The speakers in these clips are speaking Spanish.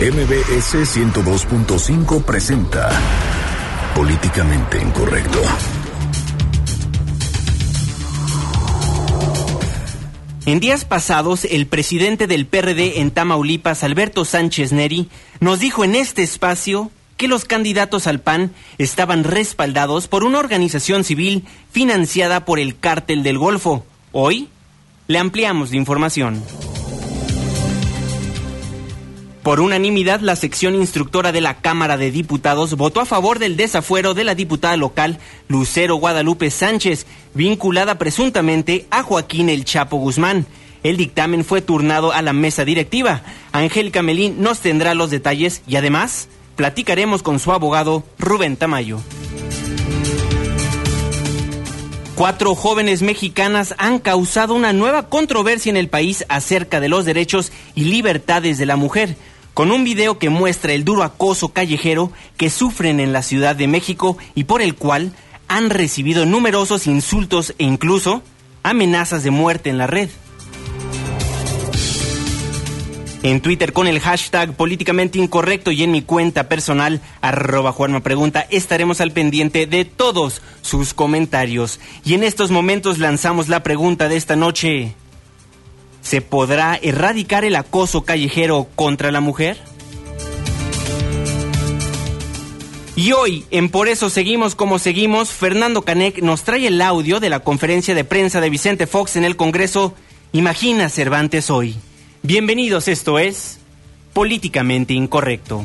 MBS 102.5 presenta Políticamente Incorrecto. En días pasados, el presidente del PRD en Tamaulipas, Alberto Sánchez Neri, nos dijo en este espacio que los candidatos al PAN estaban respaldados por una organización civil financiada por el Cártel del Golfo. Hoy le ampliamos la información. Por unanimidad, la sección instructora de la Cámara de Diputados votó a favor del desafuero de la diputada local Lucero Guadalupe Sánchez, vinculada presuntamente a Joaquín El Chapo Guzmán. El dictamen fue turnado a la mesa directiva. Angélica Melín nos tendrá los detalles y además platicaremos con su abogado Rubén Tamayo. Cuatro jóvenes mexicanas han causado una nueva controversia en el país acerca de los derechos y libertades de la mujer, con un video que muestra el duro acoso callejero que sufren en la Ciudad de México y por el cual han recibido numerosos insultos e incluso amenazas de muerte en la red. En Twitter con el hashtag políticamente incorrecto y en mi cuenta personal, arroba Juanma Pregunta, estaremos al pendiente de todos sus comentarios. Y en estos momentos lanzamos la pregunta de esta noche. ¿Se podrá erradicar el acoso callejero contra la mujer? Y hoy, en Por eso seguimos como seguimos, Fernando Canek nos trae el audio de la conferencia de prensa de Vicente Fox en el Congreso Imagina Cervantes hoy. Bienvenidos, esto es Políticamente Incorrecto.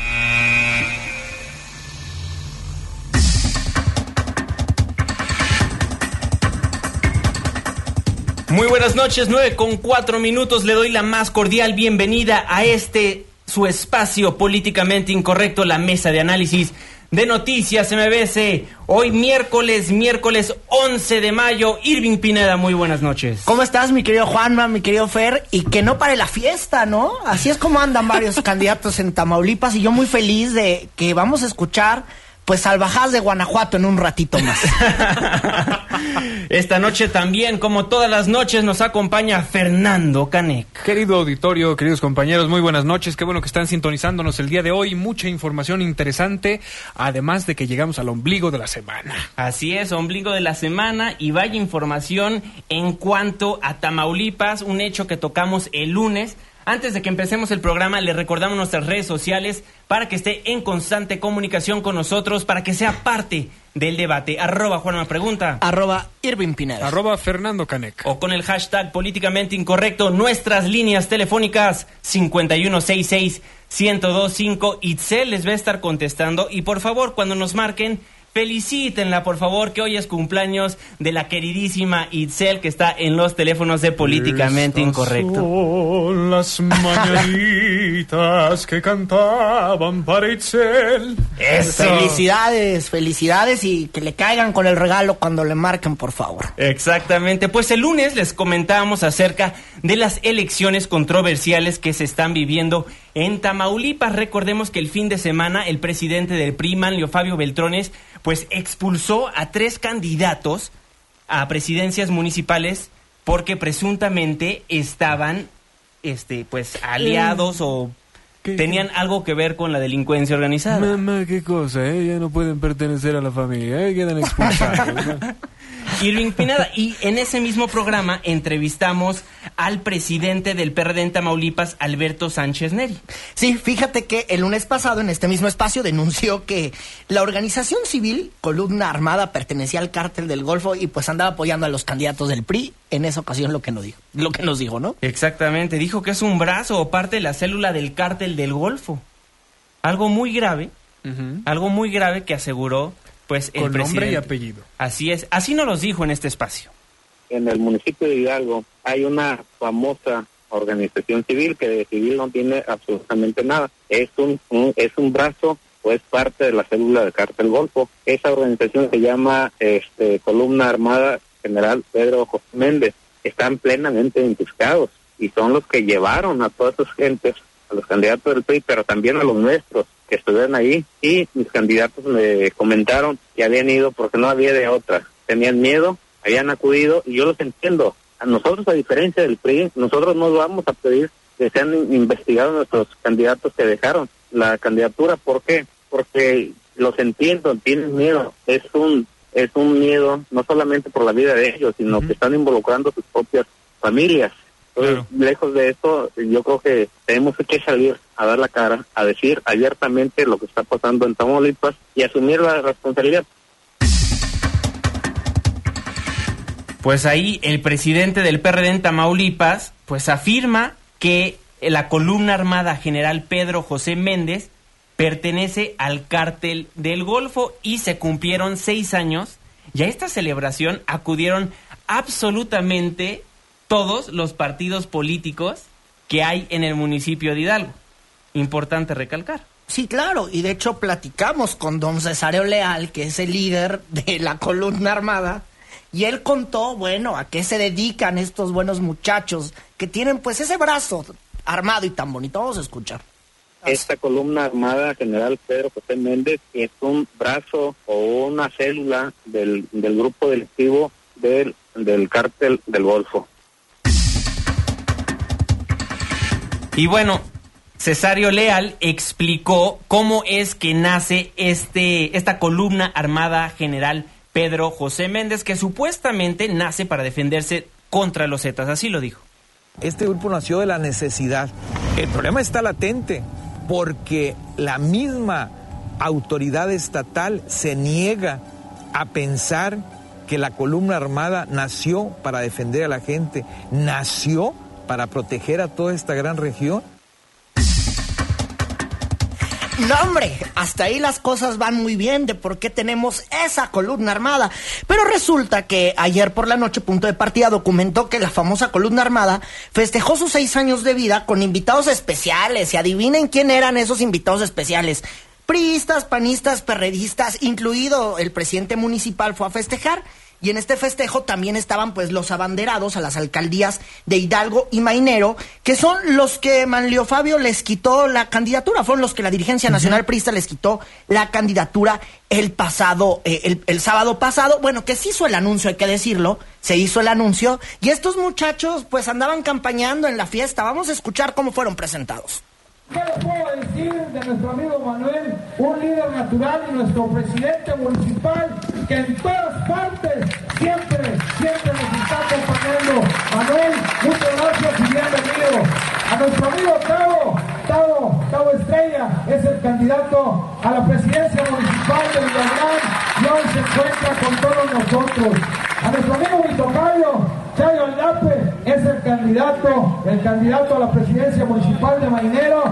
Muy buenas noches, 9 con 4 minutos. Le doy la más cordial bienvenida a este su espacio políticamente incorrecto, la mesa de análisis de noticias MBC. Hoy miércoles, miércoles 11 de mayo. Irving Pineda, muy buenas noches. ¿Cómo estás, mi querido Juanma, mi querido Fer? Y que no pare la fiesta, ¿no? Así es como andan varios candidatos en Tamaulipas y yo muy feliz de que vamos a escuchar pues salvajadas de Guanajuato en un ratito más. Esta noche también, como todas las noches, nos acompaña Fernando Canec. Querido auditorio, queridos compañeros, muy buenas noches. Qué bueno que están sintonizándonos el día de hoy. Mucha información interesante, además de que llegamos al ombligo de la semana. Así es, ombligo de la semana y vaya información en cuanto a Tamaulipas, un hecho que tocamos el lunes. Antes de que empecemos el programa, le recordamos nuestras redes sociales para que esté en constante comunicación con nosotros, para que sea parte del debate. Arroba Juanma Pregunta. Arroba Irving Pineda. Arroba Fernando Canec. O con el hashtag políticamente incorrecto, nuestras líneas telefónicas 5166-1025. Itzel les va a estar contestando. Y por favor, cuando nos marquen, felicítenla, por favor, que hoy es cumpleaños de la queridísima Itzel, que está en los teléfonos de Políticamente Estas Incorrecto. Son las mañanitas que cantaban para Itzel. Eso. Felicidades, felicidades y que le caigan con el regalo cuando le marquen, por favor. Exactamente, pues el lunes les comentábamos acerca de las elecciones controversiales que se están viviendo en Tamaulipas. Recordemos que el fin de semana el presidente del PRI, Manlio Fabio Beltrones, pues expulsó a tres candidatos a presidencias municipales porque presuntamente estaban este pues aliados o ¿Qué- tenían algo que ver con la delincuencia organizada. Mamá, qué cosa, ¿eh? Ya no pueden pertenecer a la familia, ¿eh? Quedan expulsados. Irving Pineda. Y en ese mismo programa entrevistamos al presidente del PRD en Tamaulipas, Alberto Sánchez Neri. Sí, fíjate que el lunes pasado en este mismo espacio denunció que la organización civil Columna Armada pertenecía al cártel del Golfo y pues andaba apoyando a los candidatos del PRI. En esa ocasión lo que nos dijo, lo que nos dijo, ¿no? Exactamente, dijo que es un brazo o parte de la célula del cártel del Golfo. Algo muy grave, algo muy grave que aseguró pues el Con nombre y apellido. Así es, así nos los dijo en este espacio. en el municipio de Hidalgo hay una famosa organización civil que de civil no tiene absolutamente nada. Es un, un- es un brazo o es parte de la célula de Cártel Golfo. Esa organización se llama este, Columna Armada General Pedro José Méndez. Están plenamente identificados y son los que llevaron a todas esas gentes, a los candidatos del PRI, pero también a los nuestros que estuvieron ahí. Y mis candidatos me comentaron que habían ido porque no había de otra. Tenían miedo, habían acudido y yo los entiendo. A nosotros, a diferencia del PRI, nosotros no vamos a pedir que sean investigados nuestros candidatos que dejaron la candidatura. ¿Por qué? Porque los entiendo, tienen miedo. Es un es un miedo no solamente por la vida de ellos, sino que están involucrando sus propias familias. Entonces, lejos de eso, yo creo que tenemos que salir a dar la cara, a decir abiertamente lo que está pasando en Tamaulipas y asumir la responsabilidad. Pues ahí el presidente del PRD en Tamaulipas, pues afirma que la columna armada general Pedro José Méndez pertenece al cártel del Golfo y se cumplieron seis años y a esta celebración acudieron absolutamente todos los partidos políticos que hay en el municipio de Hidalgo. Importante recalcar. Sí, claro, y de hecho platicamos con don Cesario Leal, que es el líder de la columna armada, y él contó, bueno, a qué se dedican estos buenos muchachos que tienen pues ese brazo armado y tan bonito. Vamos a escuchar. Esta columna armada general Pedro José Méndez es un brazo o una célula del, del grupo delictivo del, del cártel del Golfo. Y bueno, Cesario Leal explicó cómo es que nace este, esta columna armada general Pedro José Méndez, que supuestamente nace para defenderse contra los Zetas, así lo dijo. Este grupo nació de la necesidad. El problema está latente porque la misma autoridad estatal se niega a pensar que la columna armada nació para defender a la gente, nació para proteger a toda esta gran región. No, hombre, hasta ahí las cosas van muy bien de por qué tenemos esa columna armada. Pero resulta que ayer por la noche, punto de partida, documentó que la famosa columna armada festejó sus seis años de vida con invitados especiales. Y adivinen quién eran esos invitados especiales. Priistas, panistas, perredistas, incluido el presidente municipal fue a festejar. Y en este festejo también estaban pues los abanderados a las alcaldías de Hidalgo y Mainero, que son los que Manlio Fabio les quitó la candidatura, fueron los que la dirigencia nacional prista les quitó la candidatura el pasado, eh, el, el sábado pasado. Bueno, que se hizo el anuncio, hay que decirlo, se hizo el anuncio, y estos muchachos pues andaban campañando en la fiesta. Vamos a escuchar cómo fueron presentados. ¿Qué les puedo decir de nuestro amigo Manuel, natural y nuestro presidente municipal que en todas partes siempre, siempre nos está acompañando? Manuel, muchas gracias y bienvenido. A nuestro amigo Tavo, Tavo, Tavo Estrella es el candidato a la presidencia municipal de Villarreal se encuentra con todos nosotros. A nuestro amigo Vitocayo, Chayo Aldape es el candidato, el candidato a la presidencia municipal de Mainero.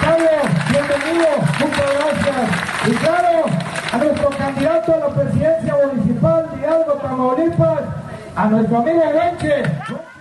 Chayo, bienvenido, muchas gracias. Y claro, a nuestro candidato a la presidencia municipal de Hidalgo, Tamaulipas, a nuestro amigo Lenche.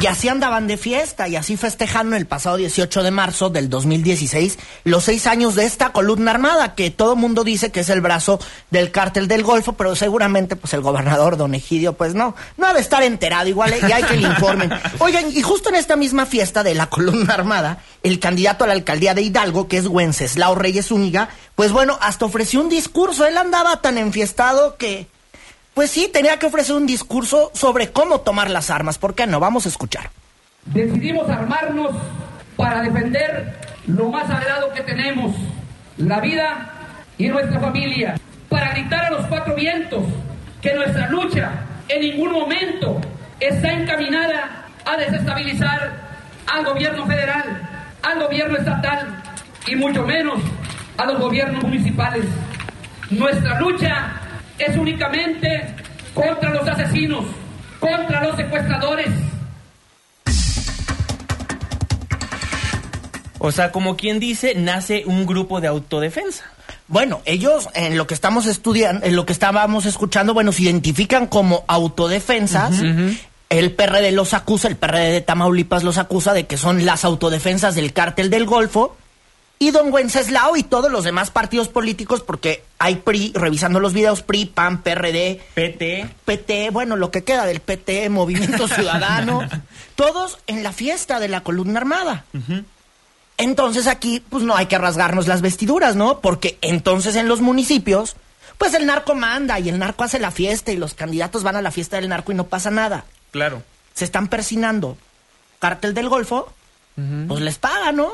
Y así andaban de fiesta y así festejaron el pasado 18 de marzo del 2016 los seis años de esta columna armada que todo mundo dice que es el brazo del cártel del Golfo, pero seguramente pues el gobernador don Egidio pues no, no ha de estar enterado igual ¿eh? y hay que le informen. Oigan, y justo en esta misma fiesta de la columna armada, el candidato a la alcaldía de Hidalgo, que es Wenceslao Reyes Zúñiga, pues bueno, hasta ofreció un discurso, él andaba tan enfiestado que pues sí, tenía que ofrecer un discurso sobre cómo tomar las armas. ¿Por qué no? Vamos a escuchar. Decidimos armarnos para defender lo más sagrado que tenemos, la vida y nuestra familia. Para gritar a los cuatro vientos que nuestra lucha en ningún momento está encaminada a desestabilizar al gobierno federal, al gobierno estatal y mucho menos a los gobiernos municipales. Nuestra lucha es únicamente contra los asesinos, contra los secuestradores. O sea, como quien dice, nace un grupo de autodefensa. Bueno, ellos en lo que estamos estudiando, en lo que estábamos escuchando, bueno, se identifican como autodefensas. el PRD los acusa, el PRD de Tamaulipas los acusa de que son las autodefensas del cártel del Golfo. Y don Wenceslao y todos los demás partidos políticos, porque hay PRI, revisando los videos, PRI, PAN, PRD, PT. PT, bueno, lo que queda del PT, Movimiento Ciudadano, todos en la fiesta de la columna armada. Entonces aquí, pues no hay que rasgarnos las vestiduras, ¿no? Porque entonces en los municipios, pues el narco manda y el narco hace la fiesta y los candidatos van a la fiesta del narco y no pasa nada. Claro. Se están persinando. Cártel del Golfo, pues les paga, ¿no?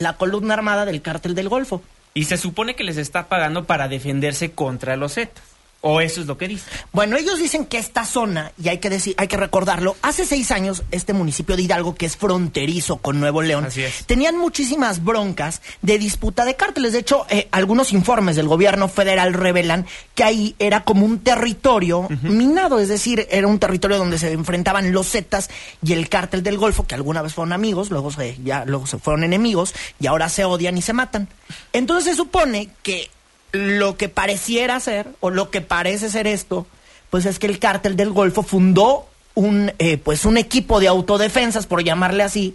La columna armada del cártel del Golfo. Y se supone que les está pagando para defenderse contra los Zetas. O eso es lo que dice. Bueno, ellos dicen que esta zona, y hay que decir, hay que recordarlo, hace seis años este municipio de Hidalgo, que es fronterizo con Nuevo León, Así es. tenían muchísimas broncas de disputa de cárteles. De hecho, eh, algunos informes del gobierno federal revelan que ahí era como un territorio minado, es decir, era un territorio donde se enfrentaban los Zetas y el cártel del Golfo, que alguna vez fueron amigos, luego se, ya, luego se fueron enemigos y ahora se odian y se matan. Entonces se supone que lo que pareciera ser, o lo que parece ser esto, pues es que el cártel del Golfo fundó un, eh, pues un equipo de autodefensas, por llamarle así,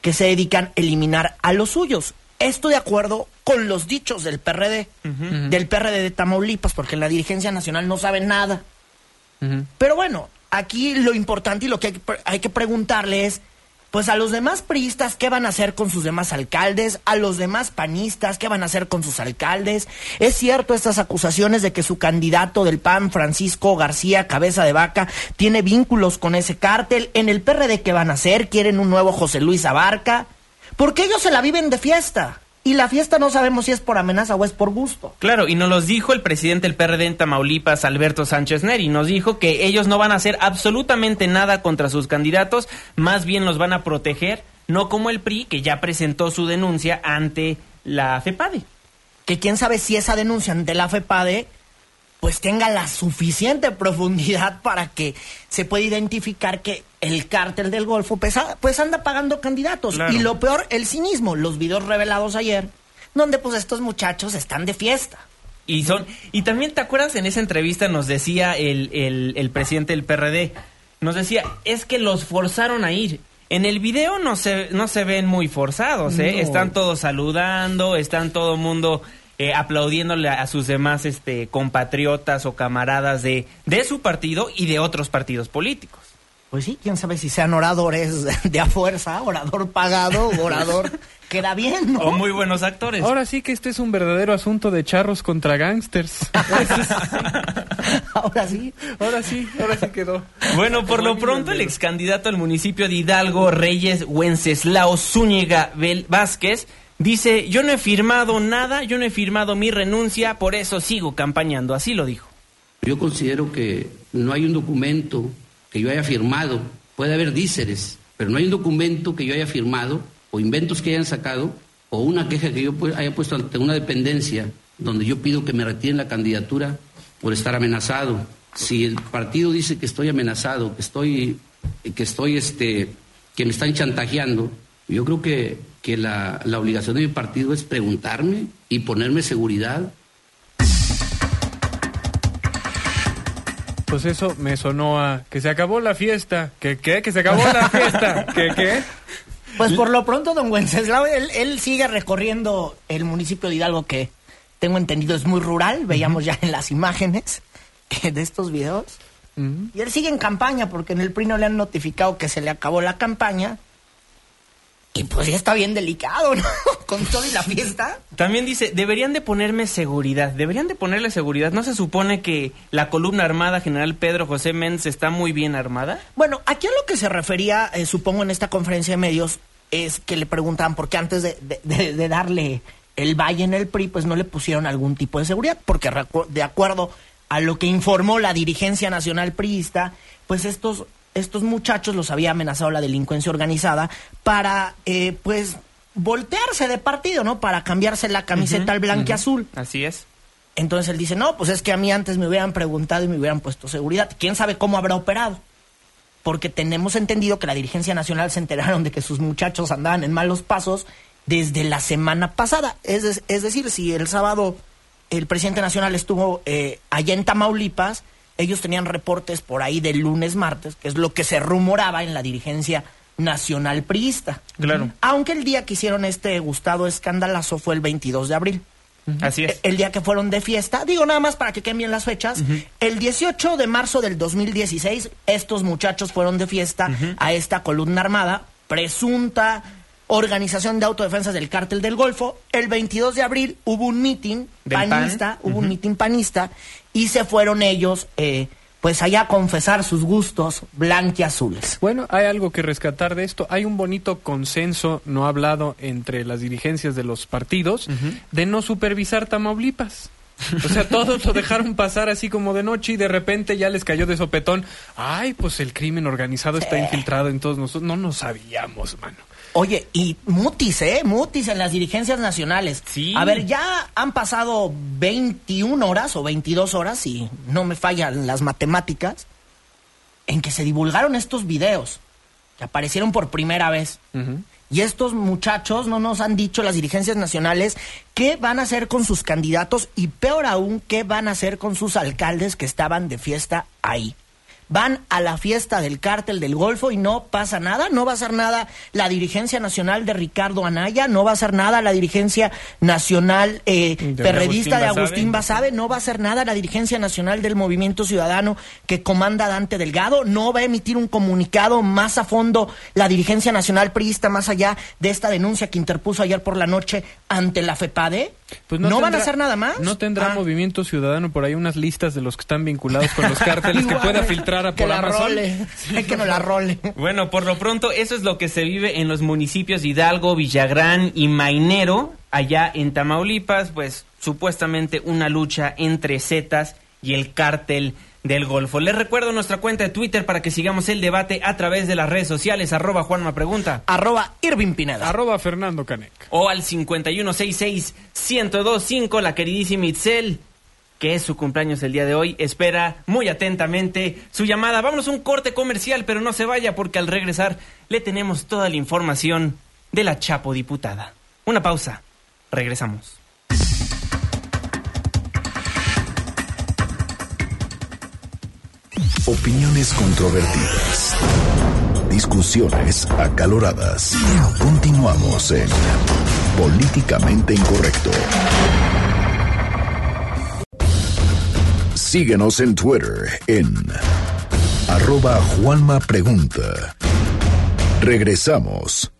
que se dedican a eliminar a los suyos. Esto de acuerdo con los dichos del PRD, del PRD de Tamaulipas, porque la dirigencia nacional no saben nada. Pero bueno, aquí lo importante y lo que hay, que pre- hay que preguntarle es, pues a los demás priistas, ¿qué van a hacer con sus demás alcaldes? A los demás panistas, ¿qué van a hacer con sus alcaldes? ¿Es cierto estas acusaciones de que su candidato del PAN, Francisco García Cabeza de Vaca, tiene vínculos con ese cártel? ¿En el PRD qué van a hacer? ¿Quieren un nuevo José Luis Abarca? Porque ellos se la viven de fiesta. Y la fiesta no sabemos si es por amenaza o es por gusto. Claro, y nos los dijo el presidente del PRD en Tamaulipas, Alberto Sánchez Neri. Nos dijo que ellos no van a hacer absolutamente nada contra sus candidatos, más bien los van a proteger, no como el PRI, que ya presentó su denuncia ante la FEPADE. que quién sabe si esa denuncia ante la FEPADE pues tenga la suficiente profundidad para que se pueda identificar que el cártel del Golfo pues, a- pues anda pagando candidatos. Claro. Y lo peor, el cinismo, los videos revelados ayer, donde pues estos muchachos están de fiesta. Y son y también te acuerdas en esa entrevista nos decía el, el, el presidente del PRD, nos decía, es que los forzaron a ir. En el video no se, no se ven muy forzados, ¿eh? No. Están todos saludando, están todo mundo eh, aplaudiéndole a sus demás este, compatriotas o camaradas de, de su partido y de otros partidos políticos. Pues sí, quién sabe si sean oradores de a fuerza, orador pagado, orador que da bien, ¿no? O muy buenos actores. Ahora sí que este es un verdadero asunto de charros contra gángsters. Ahora sí. ahora sí, ahora sí quedó. Bueno, por lo pronto el ex candidato al municipio de Hidalgo, Reyes Wenceslao Zúñiga Vázquez, dice, yo no he firmado nada, yo no he firmado mi renuncia, por eso sigo campañando, así lo dijo. Yo considero que no hay un documento que yo haya firmado, puede haber díceres, pero no hay un documento que yo haya firmado o inventos que hayan sacado o una queja que yo haya puesto ante una dependencia donde yo pido que me retiren la candidatura por estar amenazado. Si el partido dice que estoy amenazado, que estoy, que estoy, este, que me están chantajeando, yo creo que, que la, la obligación de mi partido es preguntarme y ponerme seguridad Pues eso me sonó a que se acabó la fiesta. ¿Que qué? ¿Que se acabó la fiesta? ¿Que qué? Pues por lo pronto, don Wenceslao, él, él sigue recorriendo el municipio de Hidalgo que tengo entendido es muy rural, veíamos ya en las imágenes de estos videos. Y él sigue en campaña porque en el PRI no le han notificado que se le acabó la campaña. Y pues ya está bien delicado, ¿no? Con todo y la fiesta. También dice, deberían de ponerme seguridad, deberían de ponerle seguridad. ¿No se supone que la columna armada general Pedro José Méndez está muy bien armada? Bueno, aquí a lo que se refería, eh, supongo, en esta conferencia de medios, es que le preguntaban por qué antes de, de- de- de darle el valle en el PRI, pues no le pusieron algún tipo de seguridad, porque de acuerdo a lo que informó la dirigencia nacional priista, pues estos, estos muchachos los había amenazado la delincuencia organizada para, eh, pues, voltearse de partido, ¿no? Para cambiarse la camiseta al blanqueazul. Así es. Entonces él dice, no, pues es que a mí antes me hubieran preguntado y me hubieran puesto seguridad. ¿Quién sabe cómo habrá operado? Porque tenemos entendido que la dirigencia nacional se enteraron de que sus muchachos andaban en malos pasos desde la semana pasada. Es, de- es decir, si el sábado el presidente nacional estuvo eh, allá en Tamaulipas, ellos tenían reportes por ahí de lunes, martes, que es lo que se rumoraba en la dirigencia nacional priista. Claro. Aunque el día que hicieron este gustado escandalazo fue el 22 de abril. Así es. El día que fueron de fiesta, digo nada más para que queden bien las fechas, el 18 de marzo del 2016, estos muchachos fueron de fiesta a esta columna armada, presunta organización de autodefensas del cártel del Golfo. El 22 de abril hubo un mitin PAN. panista, hubo un mitin panista, y se fueron ellos, eh, pues allá a confesar sus gustos blanquiazules. Bueno, hay algo que rescatar de esto. Hay un bonito consenso no hablado entre las dirigencias de los partidos de no supervisar Tamaulipas. O sea, todos lo dejaron pasar así como de noche y de repente ya les cayó de sopetón. Ay, pues el crimen organizado está infiltrado en todos nosotros. No nos sabíamos, mano. Oye, y mutis, ¿eh? Mutis en las dirigencias nacionales. Sí. A ver, ya han pasado 21 horas o 22 horas, y no me fallan las matemáticas, en que se divulgaron estos videos, que aparecieron por primera vez. Y estos muchachos no nos han dicho, las dirigencias nacionales, qué van a hacer con sus candidatos y peor aún, qué van a hacer con sus alcaldes que estaban de fiesta ahí. Van a la fiesta del cártel del Golfo y no pasa nada, no va a hacer nada la dirigencia nacional de Ricardo Anaya, no va a hacer nada la dirigencia nacional eh, De perredista Agustín de. Agustín Basabe, no va a hacer nada la dirigencia nacional del Movimiento Ciudadano que comanda Dante Delgado, no va a emitir un comunicado más a fondo la dirigencia nacional priista más allá de esta denuncia que interpuso ayer por la noche ante la FEPADE. Pues no, van a tendrá- hacer nada más. No tendrá Ah. Movimiento Ciudadano por ahí unas listas de los que están vinculados con los cárteles que pueda filtrar a que por la Amazon. role. Hay que no la role. Bueno, por lo pronto, eso es lo que se vive en los municipios de Hidalgo, Villagrán y Mainero, allá en Tamaulipas, pues supuestamente una lucha entre Zetas y el cártel del Golfo. Les recuerdo nuestra cuenta de Twitter para que sigamos el debate a través de las redes sociales, arroba Juanma Pregunta, Arroba Irving Pineda. Arroba Fernando Canec. o al 5166-1025, la queridísima Itzel, que es su cumpleaños el día de hoy, espera muy atentamente su llamada. Vámonos a un corte comercial, pero no se vaya porque al regresar le tenemos toda la información de la Chapo diputada. Una pausa. Regresamos. Opiniones controvertidas. Discusiones acaloradas. Continuamos en Políticamente Incorrecto. Síguenos en Twitter en arroba Juanma Pregunta. Regresamos.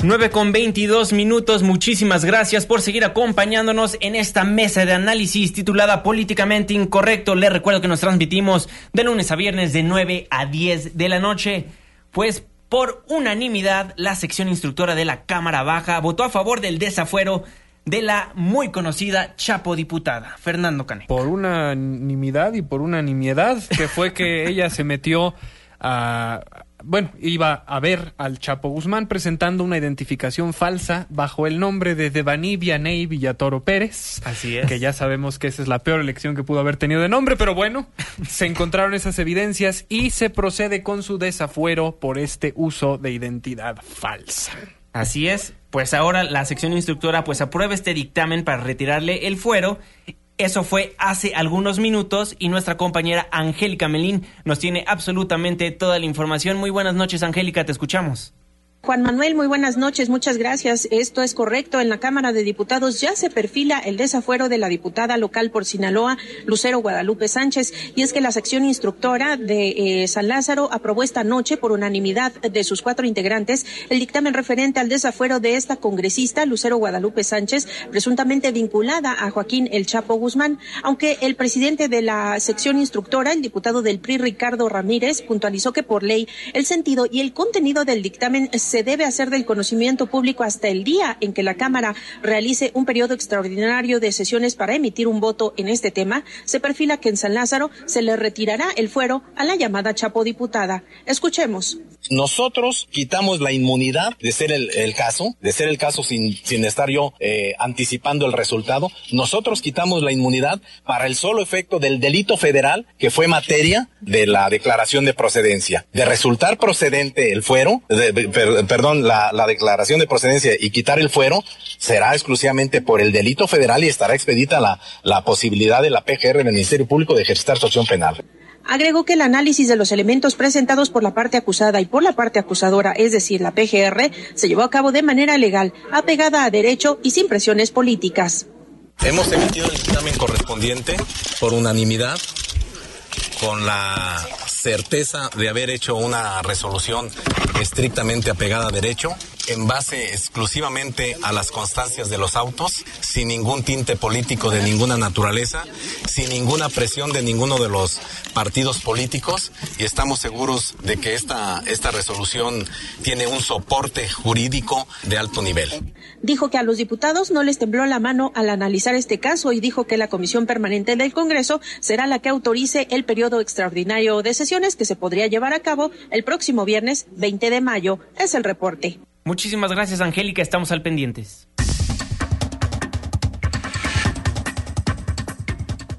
9 con 22 minutos. Muchísimas gracias por seguir acompañándonos en esta mesa de análisis titulada Políticamente Incorrecto. Les recuerdo que nos transmitimos de lunes a viernes de 9 a 10 de la noche. Pues por unanimidad, la sección instructora de la Cámara Baja votó a favor del desafuero de la muy conocida Chapo diputada, Fernando Cane. Por unanimidad y por una nimiedad, que fue que ella se metió a... Bueno, iba a ver al Chapo Guzmán presentando una identificación falsa bajo el nombre de Devani Vianey Villatoro Pérez. Así es. Que ya sabemos que esa es la peor elección que pudo haber tenido de nombre, pero bueno, se encontraron esas evidencias y se procede con su desafuero por este uso de identidad falsa. Así es, pues ahora la sección instructora pues aprueba este dictamen para retirarle el fuero. Eso fue hace algunos minutos y nuestra compañera Angélica Melín nos tiene absolutamente toda la información. Muy buenas noches, Angélica, te escuchamos. Juan Manuel, muy buenas noches, muchas gracias. Esto es correcto. En la Cámara de Diputados ya se perfila el desafuero de la diputada local por Sinaloa, Lucero Guadalupe Sánchez, y es que la sección instructora de eh, San Lázaro aprobó esta noche por unanimidad de sus cuatro integrantes el dictamen referente al desafuero de esta congresista, Lucero Guadalupe Sánchez, presuntamente vinculada a Joaquín El Chapo Guzmán, aunque el presidente de la sección instructora, el diputado del PRI, Ricardo Ramírez, puntualizó que por ley el sentido y el contenido del dictamen se debe hacer del conocimiento público hasta el día en que la Cámara realice un periodo extraordinario de sesiones para emitir un voto en este tema, se perfila que en San Lázaro se le retirará el fuero a la llamada Chapo diputada. Escuchemos. Nosotros quitamos la inmunidad de ser el, caso, de ser el caso sin, sin estar yo eh, anticipando el resultado. Nosotros quitamos la inmunidad para el solo efecto del delito federal que fue materia de la declaración de procedencia. De resultar procedente el fuero, de- de- perdón, la, la declaración de procedencia y quitar el fuero, será exclusivamente por el delito federal y estará expedita la, la posibilidad de la PGR en el Ministerio Público de ejercitar su acción penal. Agregó que el análisis de los elementos presentados por la parte acusada y por la parte acusadora, es decir, la PGR, se llevó a cabo de manera legal, apegada a derecho y sin presiones políticas. Hemos emitido el dictamen correspondiente por unanimidad, con la certeza de haber hecho una resolución estrictamente apegada a derecho, en base exclusivamente a las constancias de los autos, sin ningún tinte político de ninguna naturaleza, sin ninguna presión de ninguno de los partidos políticos y estamos seguros de que esta, esta resolución tiene un soporte jurídico de alto nivel. Dijo que a los diputados no les tembló la mano al analizar este caso y dijo que la Comisión Permanente del Congreso será la que autorice el periodo extraordinario de sesiones que se podría llevar a cabo el próximo viernes 20 de mayo. Es el reporte. Muchísimas gracias, Angélica. Estamos al pendientes.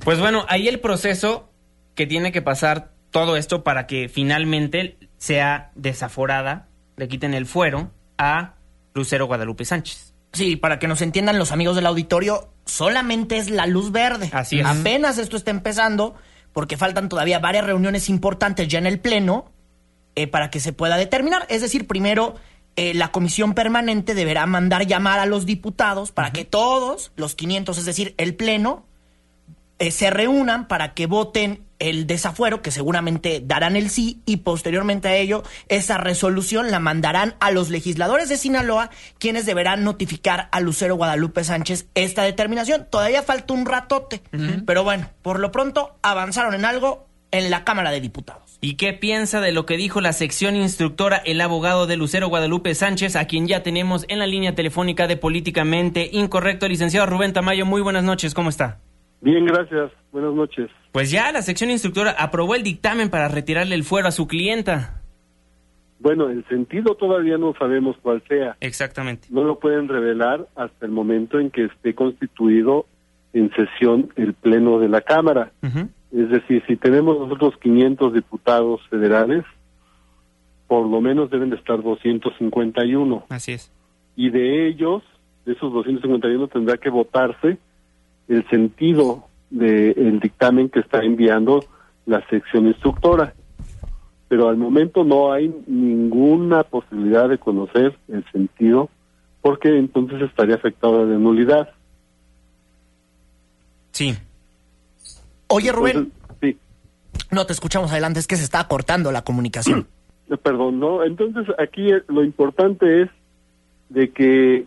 Pues bueno, ahí el proceso que tiene que pasar todo esto para que finalmente sea desaforada, le quiten el fuero a Lucero Guadalupe Sánchez. Sí, para que nos entiendan los amigos del auditorio, solamente es la luz verde. Así es. Apenas esto está empezando, porque faltan todavía varias reuniones importantes ya en el Pleno eh, para que se pueda determinar. Es decir, primero eh, la comisión permanente deberá mandar llamar a los diputados para que todos, los 500, es decir, el Pleno, eh, se reúnan para que voten el desafuero, que seguramente darán el sí, y posteriormente a ello, esa resolución la mandarán a los legisladores de Sinaloa, quienes deberán notificar a Lucero Guadalupe Sánchez esta determinación. Todavía falta un ratote, pero bueno, por lo pronto avanzaron en algo en la Cámara de Diputados. ¿Y qué piensa de lo que dijo la sección instructora, el abogado de Lucero Guadalupe Sánchez, a quien ya tenemos en la línea telefónica de Políticamente Incorrecto? Licenciado Rubén Tamayo, muy buenas noches, ¿cómo está? Bien, gracias. Buenas noches. Pues ya la sección instructora aprobó el dictamen para retirarle el fuero a su clienta. Bueno, el sentido todavía no sabemos cuál sea. Exactamente. No lo pueden revelar hasta el momento en que esté constituido en sesión el Pleno de la Cámara. Es decir, si tenemos nosotros 500 diputados federales, por lo menos deben de estar 251. Así es. Y de ellos, de esos 251, tendrá que votarse el sentido del dictamen que está enviando la sección instructora. Pero al momento no hay ninguna posibilidad de conocer el sentido, porque entonces estaría afectada de nulidad. Sí. Oye, Rubén. Entonces, sí. No te escuchamos adelante, es que se está cortando la comunicación. Perdón, ¿no? Entonces aquí eh, lo importante es de que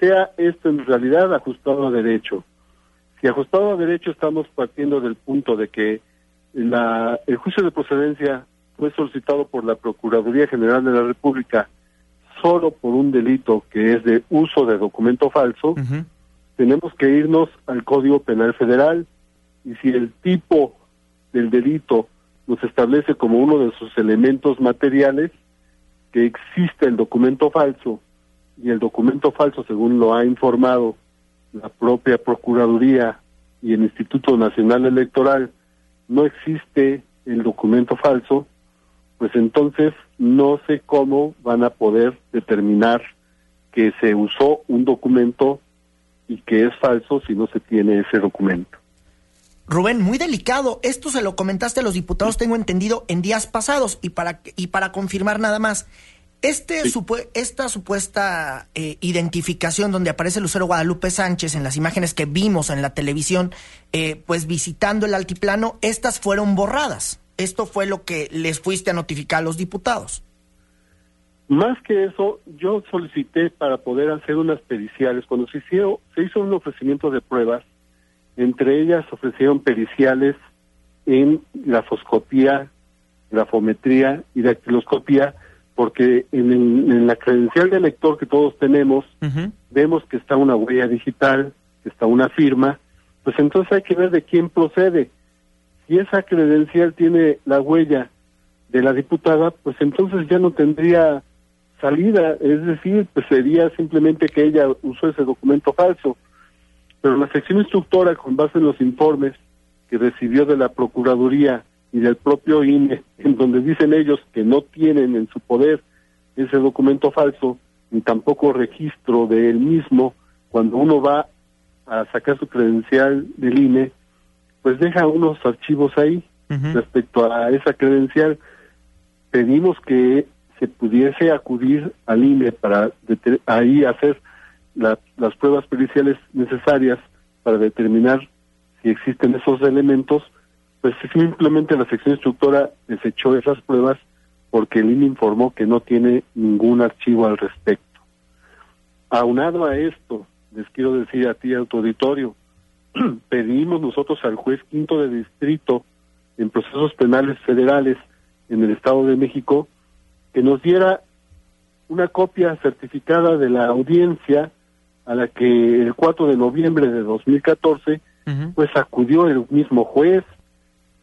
sea esto en realidad ajustado a derecho. Si ajustado a derecho estamos partiendo del punto de que la, el juicio de procedencia fue solicitado por la Procuraduría General de la República solo por un delito que es de uso de documento falso, tenemos que irnos al Código Penal Federal y si el tipo del delito nos establece como uno de sus elementos materiales que existe el documento falso y el documento falso, según lo ha informado la propia Procuraduría y el Instituto Nacional Electoral, no existe el documento falso, pues entonces no sé cómo van a poder determinar que se usó un documento y que es falso si no se tiene ese documento. Rubén, muy delicado. Esto se lo comentaste a los diputados, tengo entendido, en días pasados. Y para, y para confirmar nada más, este esta supuesta eh, identificación donde aparece Lucero Guadalupe Sánchez en las imágenes que vimos en la televisión, eh, pues visitando el altiplano, estas fueron borradas. Esto fue lo que les fuiste a notificar a los diputados. Más que eso, yo solicité para poder hacer unas periciales. Cuando se hizo, se hizo un ofrecimiento de pruebas, entre ellas ofrecieron periciales en grafoscopía, grafometría y dactiloscopía, porque en, el- en la credencial de lector que todos tenemos, vemos que está una huella digital, que está una firma, pues entonces hay que ver de quién procede. Si esa credencial tiene la huella de la diputada, pues entonces ya no tendría salida, es decir, pues sería simplemente que ella usó ese documento falso. Pero la sección instructora, con base en los informes que recibió de la Procuraduría y del propio INE, en donde dicen ellos que no tienen en su poder ese documento falso, ni tampoco registro de él mismo, cuando uno va a sacar su credencial del INE, pues deja unos archivos ahí respecto a esa credencial. Pedimos que se pudiese acudir al INE para ahí hacer las pruebas periciales necesarias para determinar si existen esos elementos, pues simplemente la sección instructora desechó esas pruebas porque el INE informó que no tiene ningún archivo al respecto. Aunado a esto, les quiero decir a ti, a tu auditorio, pedimos nosotros al juez quinto de distrito en procesos penales federales en el Estado de México que nos diera una copia certificada de la audiencia a la que el 4 de noviembre de 2014 pues acudió el mismo juez,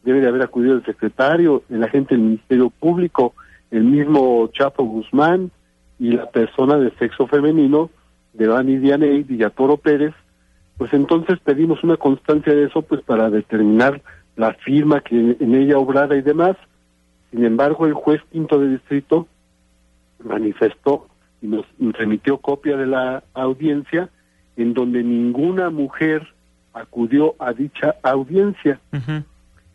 debe de haber acudido el secretario, el agente del Ministerio Público, el mismo Chapo Guzmán y la persona de sexo femenino, de Dani Dianey Villatoro Pérez, pues entonces pedimos una constancia de eso pues para determinar la firma que en ella obrara y demás. Sin embargo, el juez quinto de distrito manifestó nos remitió copia de la audiencia en donde ninguna mujer acudió a dicha audiencia.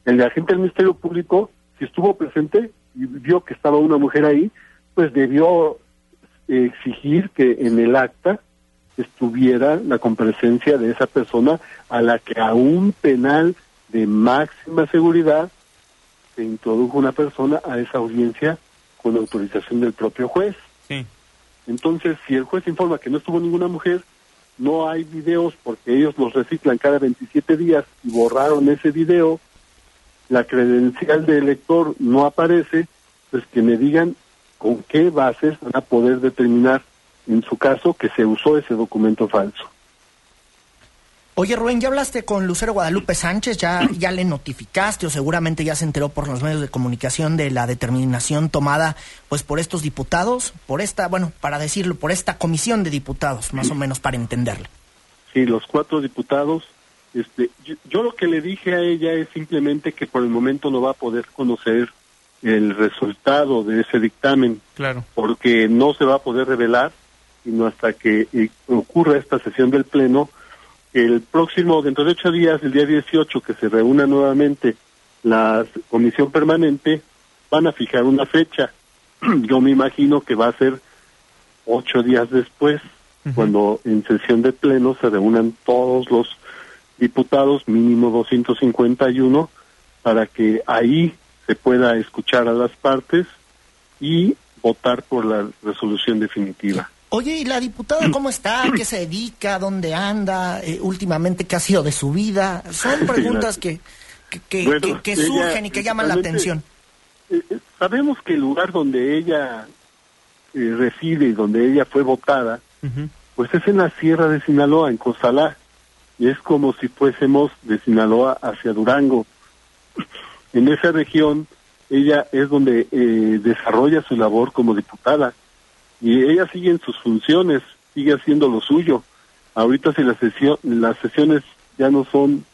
El agente del Ministerio Público, si estuvo presente y vio que estaba una mujer ahí, pues debió exigir que en el acta estuviera la comparecencia de esa persona a la que a un penal de máxima seguridad se introdujo una persona a esa audiencia con autorización del propio juez. Entonces, si el juez informa que no estuvo ninguna mujer, no hay videos porque ellos los reciclan cada 27 días y borraron ese video, la credencial de elector no aparece, pues que me digan con qué bases van a poder determinar en su caso que se usó ese documento falso. Oye Rubén, ¿ya hablaste con Lucero Guadalupe Sánchez? ¿Ya, ¿Ya le notificaste o seguramente ya se enteró por los medios de comunicación de la determinación tomada pues por estos diputados? Por esta, bueno, para decirlo, por esta comisión de diputados, más o menos para entenderle. Sí, los cuatro diputados. Este, yo, lo que le dije a ella es simplemente que por el momento no va a poder conocer el resultado de ese dictamen. Claro. Porque no se va a poder revelar sino hasta que eh, ocurra esta sesión del Pleno el próximo, dentro de ocho días, el día 18, que se reúna nuevamente la comisión permanente, van a fijar una fecha. Yo me imagino que va a ser ocho días después, cuando en sesión de pleno se reúnan todos los diputados, mínimo 251, para que ahí se pueda escuchar a las partes y votar por la resolución definitiva. Oye, ¿y la diputada cómo está? ¿Qué se dedica? ¿Dónde anda? Eh, últimamente, ¿qué ha sido de su vida? Son preguntas que, que, surgen y que llaman la atención. Eh, eh, sabemos que el lugar donde ella reside y donde ella fue votada, pues es en la Sierra de Sinaloa, en Cozalá. Y es como si fuésemos de Sinaloa hacia Durango. En esa región, ella es donde desarrolla su labor como diputada y ella sigue en sus funciones, sigue haciendo lo suyo. Ahorita si la sesión, las sesiones ya no son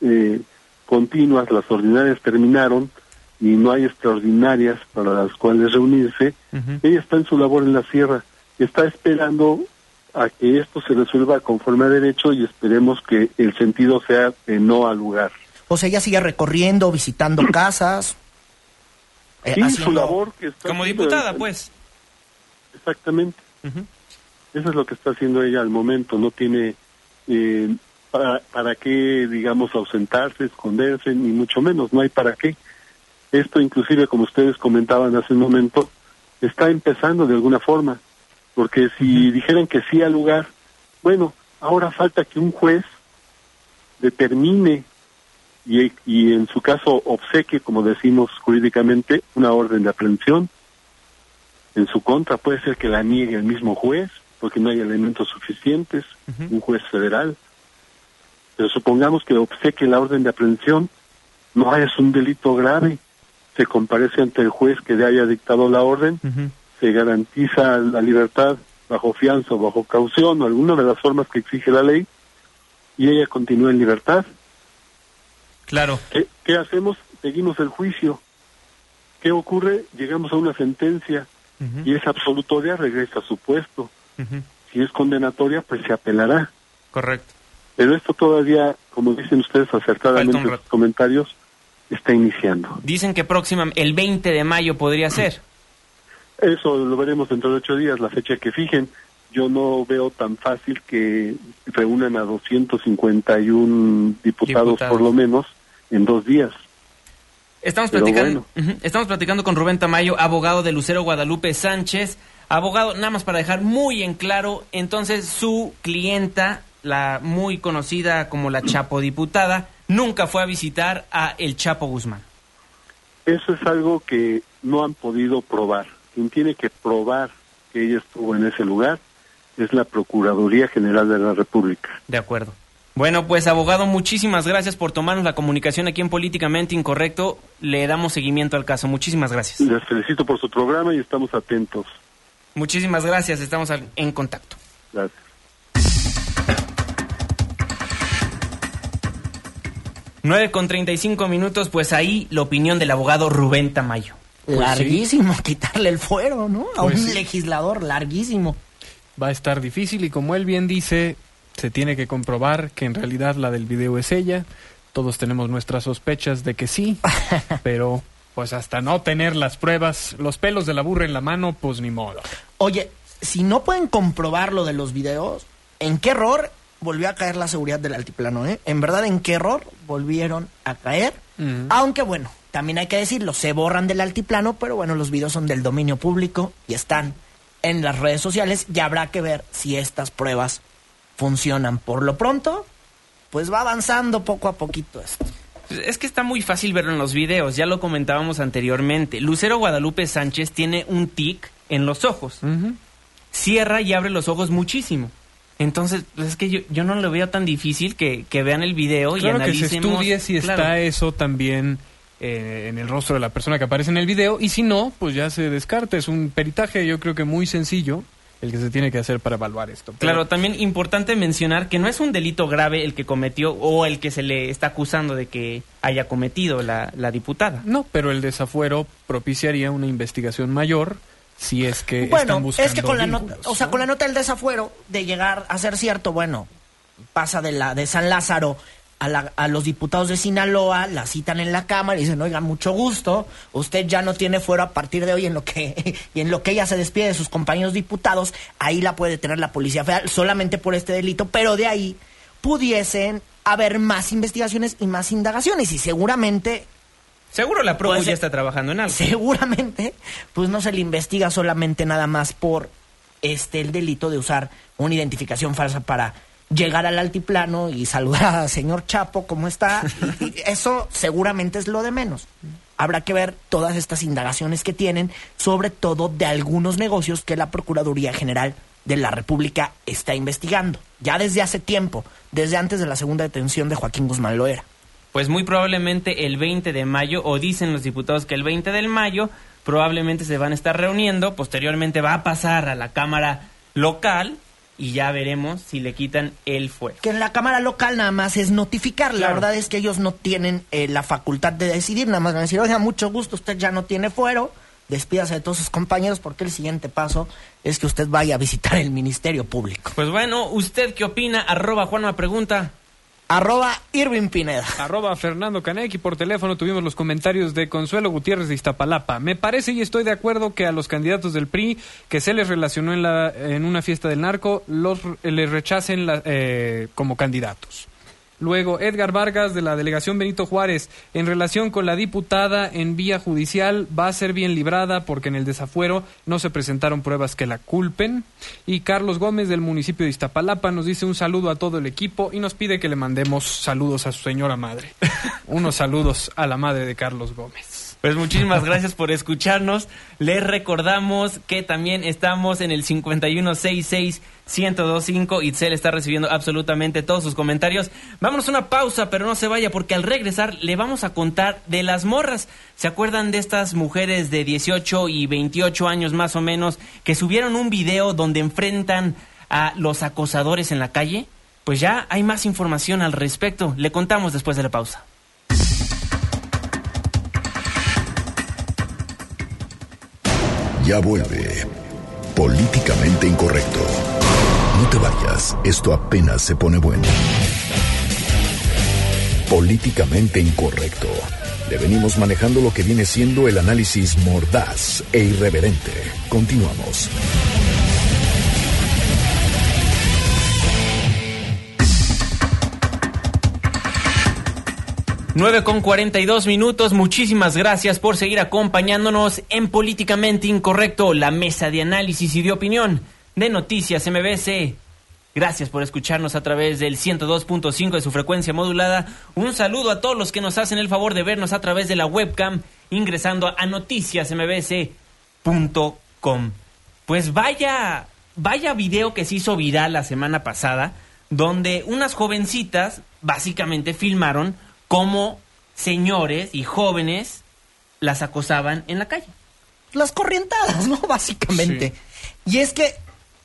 eh, continuas, las ordinarias terminaron y no hay extraordinarias para las cuales reunirse, ella está en su labor en la sierra, está esperando a que esto se resuelva conforme a derecho y esperemos que el sentido sea de no al lugar. O sea, ella sigue recorriendo, visitando casas. Sí, eh, su labor que está Como diputada, pues. Exactamente. Eso es lo que está haciendo ella al momento. No tiene eh, para, para qué, digamos, ausentarse, esconderse, ni mucho menos. No hay para qué. Esto, inclusive, como ustedes comentaban hace un momento, está empezando de alguna forma. Porque si dijeran que sí al lugar, bueno, ahora falta que un juez determine y, y en su caso obsequie, como decimos jurídicamente, una orden de aprehensión en su contra. Puede ser que la niegue el mismo juez, porque no hay elementos suficientes, un juez federal. Pero supongamos que obseque la orden de aprehensión, no es un delito grave, se comparece ante el juez que le haya dictado la orden, se garantiza la libertad bajo fianza o bajo caución o alguna de las formas que exige la ley, y ella continúa en libertad. Claro. ¿Qué, qué hacemos? Seguimos el juicio. ¿Qué ocurre? Llegamos a una sentencia y es absolutoria, regresa a su puesto. Si es condenatoria, pues se apelará. Correcto. Pero esto todavía, como dicen ustedes acertadamente en sus comentarios, está iniciando. Dicen que próxima, el 20 de mayo podría ser. Eso lo veremos dentro de ocho días, la fecha que fijen. Yo no veo tan fácil que reúnan a 251 diputados, Diputados. por lo menos en dos días. Estamos platicando, estamos platicando con Rubén Tamayo, abogado de Lucero Guadalupe Sánchez. Abogado, nada más para dejar muy en claro, entonces su clienta, la muy conocida como la Chapo diputada, nunca fue a visitar a el Chapo Guzmán. Eso es algo que no han podido probar. Quien tiene que probar que ella estuvo en ese lugar es la Procuraduría General de la República. De acuerdo. Bueno, pues abogado, muchísimas gracias por tomarnos la comunicación aquí en Políticamente Incorrecto. Le damos seguimiento al caso. Muchísimas gracias. Les felicito por su programa y estamos atentos. Muchísimas gracias. Estamos en contacto. Gracias. 9 con 35 minutos, pues ahí la opinión del abogado Rubén Tamayo. Pues larguísimo quitarle el fuero, ¿no? A Pues un sí. legislador, larguísimo. Va a estar difícil y como él bien dice, se tiene que comprobar que en realidad la del video es ella. Todos tenemos nuestras sospechas de que sí, pero pues hasta no tener las pruebas, los pelos de la burra en la mano, pues ni modo. Oye, si no pueden comprobar lo de los videos, ¿en qué error volvió a caer la seguridad del altiplano? Eh? En verdad, ¿en qué error volvieron a caer? Aunque bueno, también hay que decirlo, se borran del altiplano, pero bueno, los videos son del dominio público y están en las redes sociales y habrá que ver si estas pruebas funcionan. Por lo pronto, pues va avanzando poco a poquito esto. Es que está muy fácil verlo en los videos, ya lo comentábamos anteriormente. Lucero Guadalupe Sánchez tiene un tic en los ojos. Cierra y abre los ojos muchísimo. Entonces, pues es que yo, yo no lo veo tan difícil que, que vean el video y Claro que se analicemos. estudie si Claro. está eso también eh, en el rostro de la persona que aparece en el video y si no, pues ya se descarta. Es un peritaje yo creo que muy sencillo el que se tiene que hacer para evaluar esto. Pero- Claro, también importante mencionar que no es un delito grave el que cometió o el que se le está acusando de que haya cometido la, la diputada. No, pero el desafuero propiciaría una investigación mayor si es que Bueno, están buscando es que con la nota, o sea, con la nota del desafuero de llegar a ser cierto, bueno, pasa de la de San Lázaro a, la- a los diputados de Sinaloa, la citan en la cámara y dicen, oigan, mucho gusto, usted ya no tiene fuero a partir de hoy en lo que y en lo que ella se despide de sus compañeros diputados, ahí la puede tener la policía federal solamente por este delito, pero de ahí pudiesen haber más investigaciones y más indagaciones y seguramente Seguro la Procu Pues, ya está trabajando en algo. seguramente pues no se le investiga solamente nada más por este el delito de usar una identificación falsa para llegar al altiplano y saludar al señor Chapo cómo está Y- y eso seguramente es lo de menos. Habrá que ver todas estas indagaciones que tienen sobre todo de algunos negocios que la Procuraduría General de la República está investigando ya desde hace tiempo desde antes de la segunda detención de Joaquín Guzmán Loera. Pues muy probablemente el 20 de mayo, o dicen los diputados que el 20 del mayo, probablemente se van a estar reuniendo, posteriormente va a pasar a la Cámara local y ya veremos si le quitan el fuero. que en la Cámara local nada más es notificar. La verdad es que ellos no tienen eh, la facultad de decidir, nada más van a decir, oiga, mucho gusto, usted ya no tiene fuero, despídase de todos sus compañeros porque el siguiente paso es que usted vaya a visitar el Ministerio Público. Pues bueno, ¿usted qué opina? Arroba Juanma Pregunta. Arroba Irving Pineda. Arroba Fernando Canec y por teléfono tuvimos los comentarios de Consuelo Gutiérrez de Iztapalapa. Me parece y estoy de acuerdo que a los candidatos del PRI que se les relacionó en, la, en una fiesta del narco los les rechacen la- eh, como candidatos. Luego, Edgar Vargas de la delegación Benito Juárez, en relación con la diputada en vía judicial, va a ser bien librada porque en el desafuero no se presentaron pruebas que la culpen. Y Carlos Gómez del municipio de Iztapalapa nos dice un saludo a todo el equipo y nos pide que le mandemos saludos a su señora madre. Unos saludos a la madre de Carlos Gómez. Pues muchísimas gracias por escucharnos. Les recordamos que también estamos en el 5166-1025. Itzel está recibiendo absolutamente todos sus comentarios. Vámonos a una pausa, pero no se vaya porque al regresar le vamos a contar de las morras. ¿Se acuerdan de estas mujeres de 18 y 28 años más o menos que subieron un video donde enfrentan a los acosadores en la calle? Pues ya hay más información al respecto. Le contamos después de la pausa. Ya vuelve Políticamente Incorrecto. No te vayas, esto apenas se pone bueno. Políticamente Incorrecto. Le venimos manejando lo que viene siendo el análisis mordaz e irreverente. Continuamos. 9 con 42 minutos. Muchísimas gracias por seguir acompañándonos en Políticamente Incorrecto, la mesa de análisis y de opinión de Noticias MBC. Gracias por escucharnos a través del 102.5 de su frecuencia modulada. Un saludo a todos los que nos hacen el favor de vernos a través de la webcam ingresando a noticiasmbc.com. Pues vaya, vaya video que se hizo viral la semana pasada, donde unas jovencitas básicamente filmaron cómo señores y jóvenes las acosaban en la calle. Las corrientadas, ¿no? Básicamente. Y es que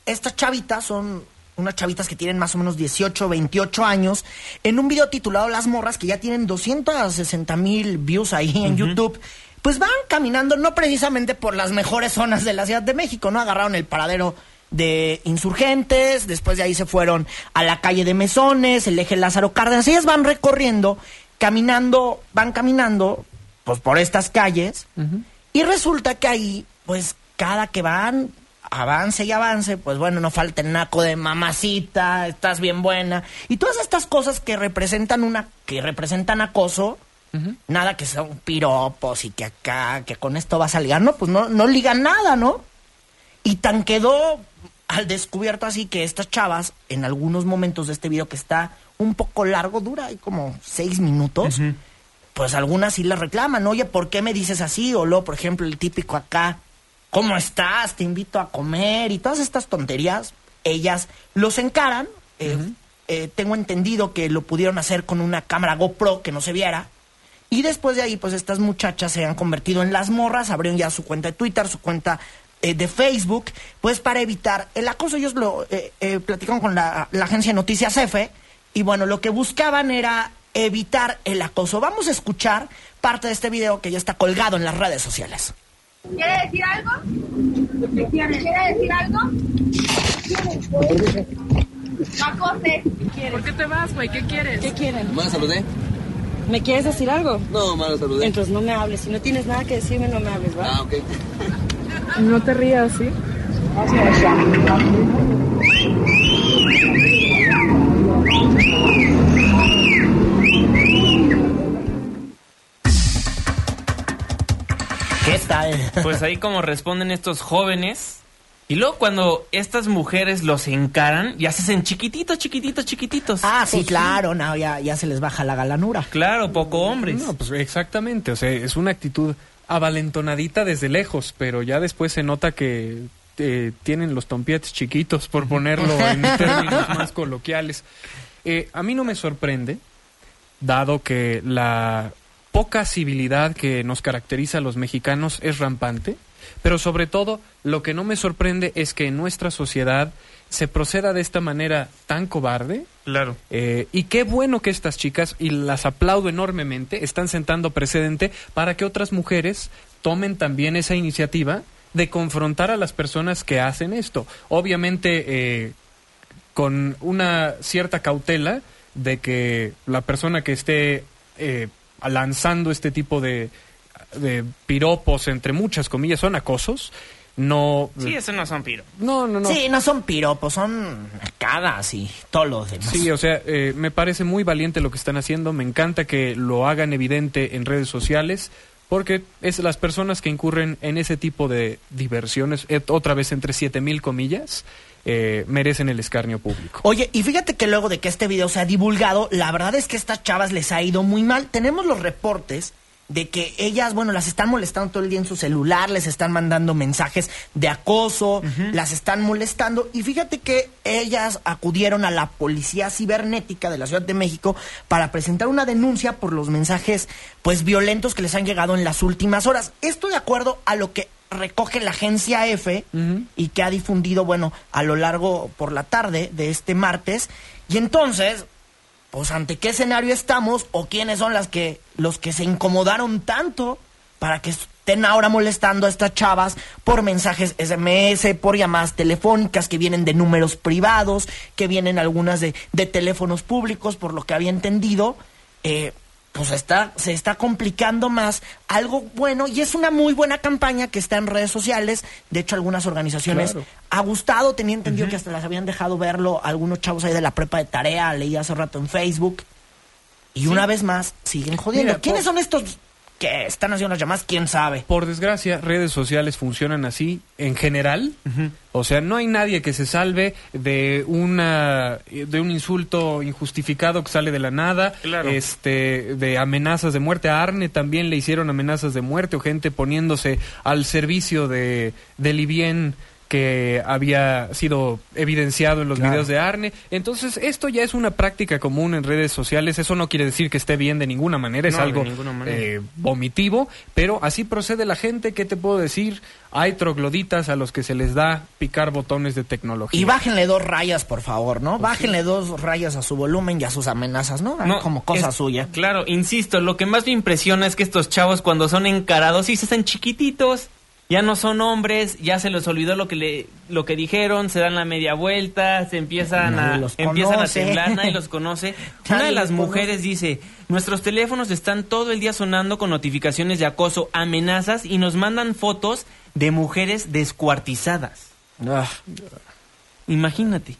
estas chavitas son unas chavitas que tienen más o menos 18, 28 años, en un video titulado Las Morras, que ya tienen 260 mil views ahí en YouTube, pues van caminando no precisamente por las mejores zonas de la Ciudad de México, ¿no? Agarraron el paradero de insurgentes, después de ahí se fueron a la calle de Mesones, el eje Lázaro Cárdenas, ellas van recorriendo caminando, van caminando, pues por estas calles, y resulta que ahí, pues cada que van, avance y avance, pues bueno, no falta el naco de mamacita, estás bien buena, y todas estas cosas que representan una, que representan acoso, nada que son piropos y que acá, que con esto vas a ligar, no, pues no, no ligan nada, ¿no? Y tan quedó al descubierto así que estas chavas, en algunos momentos de este video que está un poco largo, dura hay como seis minutos, pues algunas sí le reclaman, oye, ¿por qué me dices así? O luego, por ejemplo, el típico acá, ¿cómo estás? Te invito a comer y todas estas tonterías, ellas los encaran. Eh, eh, tengo entendido que lo pudieron hacer con una cámara GoPro que no se viera. Y después de ahí, pues estas muchachas se han convertido en las morras, abrieron ya su cuenta de Twitter, su cuenta eh, de Facebook, pues para evitar el acoso. Ellos lo platicaron con la, la agencia Noticias F y bueno, lo que buscaban era evitar el acoso. Vamos a escuchar parte de este video que ya está colgado en las redes sociales. ¿Quiere decir algo? ¿Quiere decir algo? Macose. ¿Por qué te vas, güey? ¿Qué quieres? ¿Qué quieren? ¿Más saludé? ¿Me quieres decir algo? No, malo saludé. Entonces no me hables. Si no tienes nada que decirme, no me hables, ¿va? Ah, ok. No te rías, ¿sí? ¿Qué Pues ahí como responden estos jóvenes. Y luego cuando estas mujeres los encaran, ya se hacen chiquititos, chiquititos, chiquititos. Ah, sí, claro, no, ya, ya se les baja la galanura. Claro, poco hombres. No, pues exactamente, o sea, es una actitud avalentonadita desde lejos, pero ya después se nota que eh, tienen los tompietes chiquitos, por ponerlo en términos más coloquiales. Eh, a mí no me sorprende, dado que la poca civilidad que nos caracteriza a los mexicanos es rampante, pero sobre todo lo que no me sorprende es que en nuestra sociedad se proceda de esta manera tan cobarde. Claro. Eh, y qué bueno que estas chicas, y las aplaudo enormemente, están sentando precedente para que otras mujeres tomen también esa iniciativa de confrontar a las personas que hacen esto. Obviamente, eh, con una cierta cautela de que la persona que esté eh, lanzando este tipo de, de piropos, entre muchas comillas, son acosos, no... Sí, eso no son piropos. No, no, no. Sí, no son piropos, son cagas y todos los demás. Sí, o sea, eh, me parece muy valiente lo que están haciendo, me encanta que lo hagan evidente en redes sociales, porque es las personas que incurren en ese tipo de diversiones, eh, otra vez entre siete mil comillas, eh, merecen el escarnio público. Oye, y fíjate que luego de que este video se ha divulgado, la verdad es que a estas chavas les ha ido muy mal. Tenemos los reportes de que ellas, bueno, las están molestando todo el día en su celular, les están mandando mensajes de acoso, las están molestando. Y fíjate que ellas acudieron a la Policía Cibernética de la Ciudad de México para presentar una denuncia por los mensajes, pues, violentos que les han llegado en las últimas horas. Esto de acuerdo a lo que recoge la agencia F y que ha difundido, bueno, a lo largo por la tarde de este martes. Y entonces, pues ante qué escenario estamos o quiénes son las que los que se incomodaron tanto para que estén ahora molestando a estas chavas por mensajes SMS, por llamadas telefónicas que vienen de números privados, que vienen algunas de, de teléfonos públicos, por lo que había entendido. Eh, pues está, se está complicando más algo bueno y es una muy buena campaña que está en redes sociales. De hecho, algunas organizaciones Claro. ha gustado, tenía entendido que hasta las habían dejado verlo algunos chavos ahí de la prepa de tarea, leí hace rato en Facebook. Y una vez más, siguen jodiendo. Mira, ¿Quiénes por- son estos que están haciendo las llamadas? ¿Quién sabe? Por desgracia, redes sociales funcionan así en general. O sea, no hay nadie que se salve de una de un insulto injustificado que sale de la nada, Claro. este de amenazas de muerte. A Arne también le hicieron amenazas de muerte o gente poniéndose al servicio de del bien que había sido evidenciado en los Claro. videos de Arne. Entonces, esto ya es una práctica común en redes sociales. Eso no quiere decir que esté bien de ninguna manera, es No, algo eh, vomitivo, pero así procede la gente. ¿Qué te puedo decir? Hay trogloditas a los que se les da picar botones de tecnología. Y bájenle dos rayas, por favor, ¿no? Pues bájenle dos rayas a su volumen y a sus amenazas, ¿no? No, Como cosa es- suya. Claro, insisto, lo que más me impresiona es que estos chavos cuando son encarados y se hacen chiquititos, ya no son hombres, ya se les olvidó lo que le lo que dijeron, se dan la media vuelta, se empiezan Nadie a los empiezan a temblar, nadie los conoce. Una de las conoce. mujeres dice, "Nuestros teléfonos están todo el día sonando con notificaciones de acoso, amenazas y nos mandan fotos de mujeres descuartizadas." Ah, Imagínate.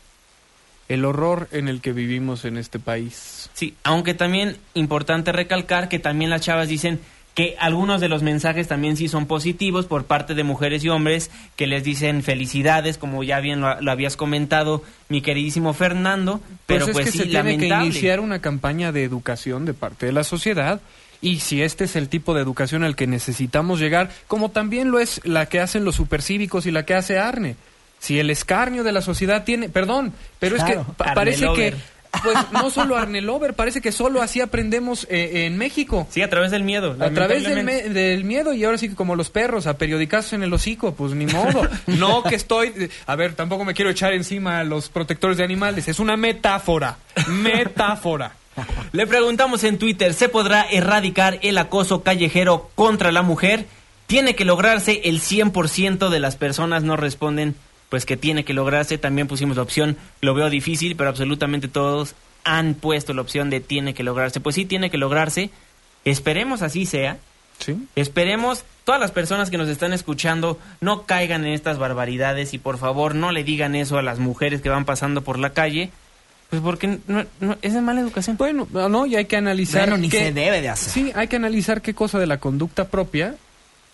El horror en el que vivimos en este país. Sí, aunque también importante recalcar que también las chavas dicen que algunos de los mensajes también sí son positivos por parte de mujeres y hombres que les dicen felicidades, como ya bien lo, lo habías comentado, mi queridísimo Fernando, pero Pues pues, es que sí, se tiene que iniciar una campaña de educación de parte de la sociedad y si este es el tipo de educación al que necesitamos llegar, como también lo es la que hacen los supercívicos y la que hace Arne. Si el escarnio de la sociedad tiene, perdón, pero es que pa- parece que pues no solo Arne Lover, parece que solo así aprendemos eh, en México. Sí, a través del miedo. A través del, del miedo y ahora sí que como los perros, a periodicazos en el hocico, pues ni modo. No que estoy... A ver, tampoco me quiero echar encima a los protectores de animales. Es una metáfora. Metáfora. Le preguntamos en Twitter, ¿se podrá erradicar el acoso callejero contra la mujer? Tiene que lograrse, el 100% de las personas no responden, pues que tiene que lograrse. También pusimos la opción, lo veo difícil, pero absolutamente todos han puesto la opción de tiene que lograrse. Pues sí, tiene que lograrse. Esperemos así sea. Sí. Esperemos, todas las personas que nos están escuchando no caigan en estas barbaridades y por favor no le digan eso a las mujeres que van pasando por la calle, pues porque no- no- es de mala educación. Bueno, no, y hay que analizar... Bueno, ni qué- se debe de hacer. Sí, hay que analizar qué cosa de la conducta propia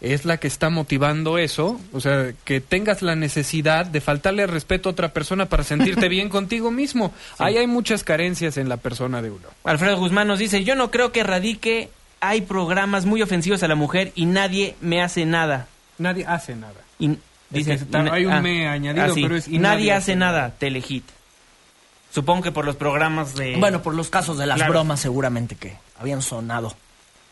es la que está motivando eso. O sea, que tengas la necesidad de faltarle al respeto a otra persona para sentirte bien contigo mismo. Ahí hay muchas carencias en la persona de uno. Alfredo Guzmán nos dice, yo no creo que radique, hay programas muy ofensivos a la mujer y nadie me hace nada. Nadie hace nada. Y dice, que está- hay un me añadido, pero es, y nadie, nadie hace hace nada, Telehit. Supongo que por los programas de... Bueno, por los casos de las Claro. bromas seguramente que habían sonado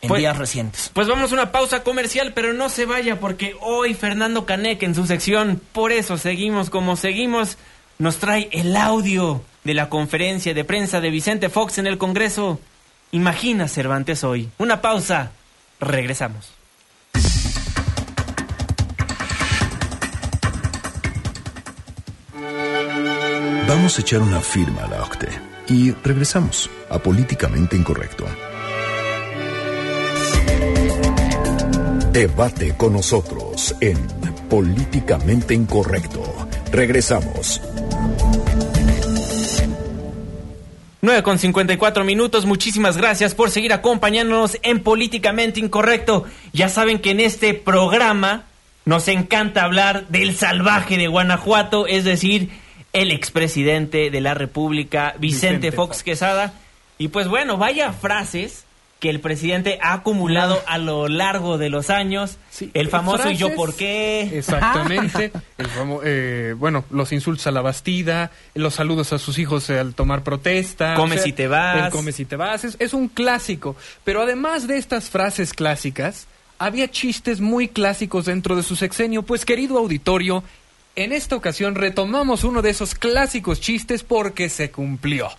en Pues- días recientes. Pues vamos a una pausa comercial, pero no se vaya porque hoy Fernando Canek en su sección, por eso seguimos como seguimos, nos trae el audio de la conferencia de prensa de Vicente Fox en el Congreso. Imagina Cervantes hoy. Una pausa, regresamos. Vamos a echar una firma a la OCTE y regresamos a Políticamente Incorrecto. Debate con nosotros en Políticamente Incorrecto. Regresamos. 9 con 54 minutos, muchísimas gracias por seguir acompañándonos en Políticamente Incorrecto. Ya saben que en este programa nos encanta hablar del salvaje de Guanajuato, es decir, el expresidente de la República, Vicente, Vicente Fox Fox. Quesada. Y pues bueno, vaya frases que el presidente ha acumulado a lo largo de los años. Sí, el famoso ¿y yo por qué? Exactamente. El famo- eh, bueno, los insultos a la Bastida, los saludos a sus hijos eh, al tomar protesta. Come si te vas. El come si te vas. Es, es un clásico. Pero además de estas frases clásicas, había chistes muy clásicos dentro de su sexenio. Pues, querido auditorio, en esta ocasión retomamos uno de esos clásicos chistes porque se cumplió.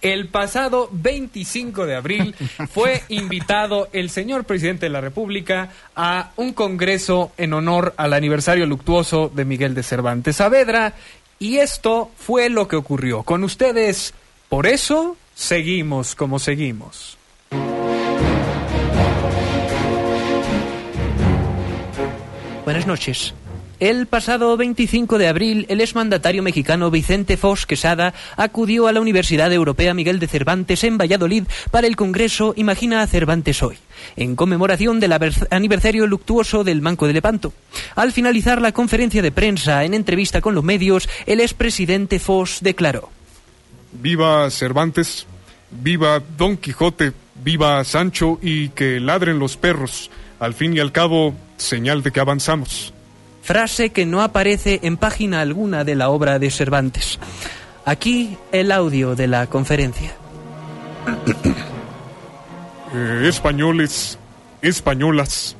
El pasado 25 de abril fue invitado el señor presidente de la República a un congreso en honor al aniversario luctuoso de Miguel de Cervantes Saavedra y esto fue lo que ocurrió con ustedes. Por eso seguimos como seguimos. Buenas noches. El pasado 25 de abril, el exmandatario mexicano Vicente Fox Quesada acudió a la Universidad Europea Miguel de Cervantes en Valladolid para el Congreso Imagina a Cervantes hoy, en conmemoración del aniversario luctuoso del Banco de Lepanto. Al finalizar la conferencia de prensa en entrevista con los medios, el expresidente Fox declaró. Viva Cervantes, viva Don Quijote, viva Sancho y que ladren los perros. Al fin y al cabo, señal de que avanzamos. Frase que no aparece en página alguna de la obra de Cervantes. Aquí el audio de la conferencia. Eh, españoles, españolas,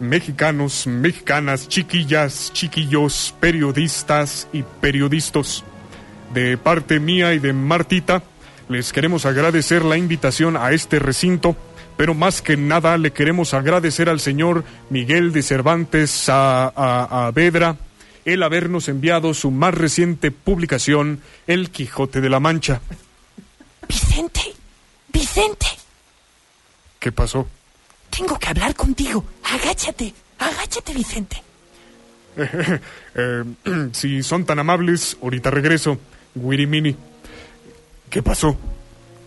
mexicanos, mexicanas, chiquillas, chiquillos, periodistas y periodistas. De parte mía y de Martita, les queremos agradecer la invitación a este recinto, pero más que nada le queremos agradecer al señor Miguel de Cervantes a, a- a Vedra el habernos enviado su más reciente publicación, El Quijote de la Mancha. Vicente, Vicente, ¿Qué pasó? tengo que hablar contigo. Agáchate, agáchate, Vicente. Eh, si son tan amables, ahorita regreso. Wirimini. ¿Qué pasó?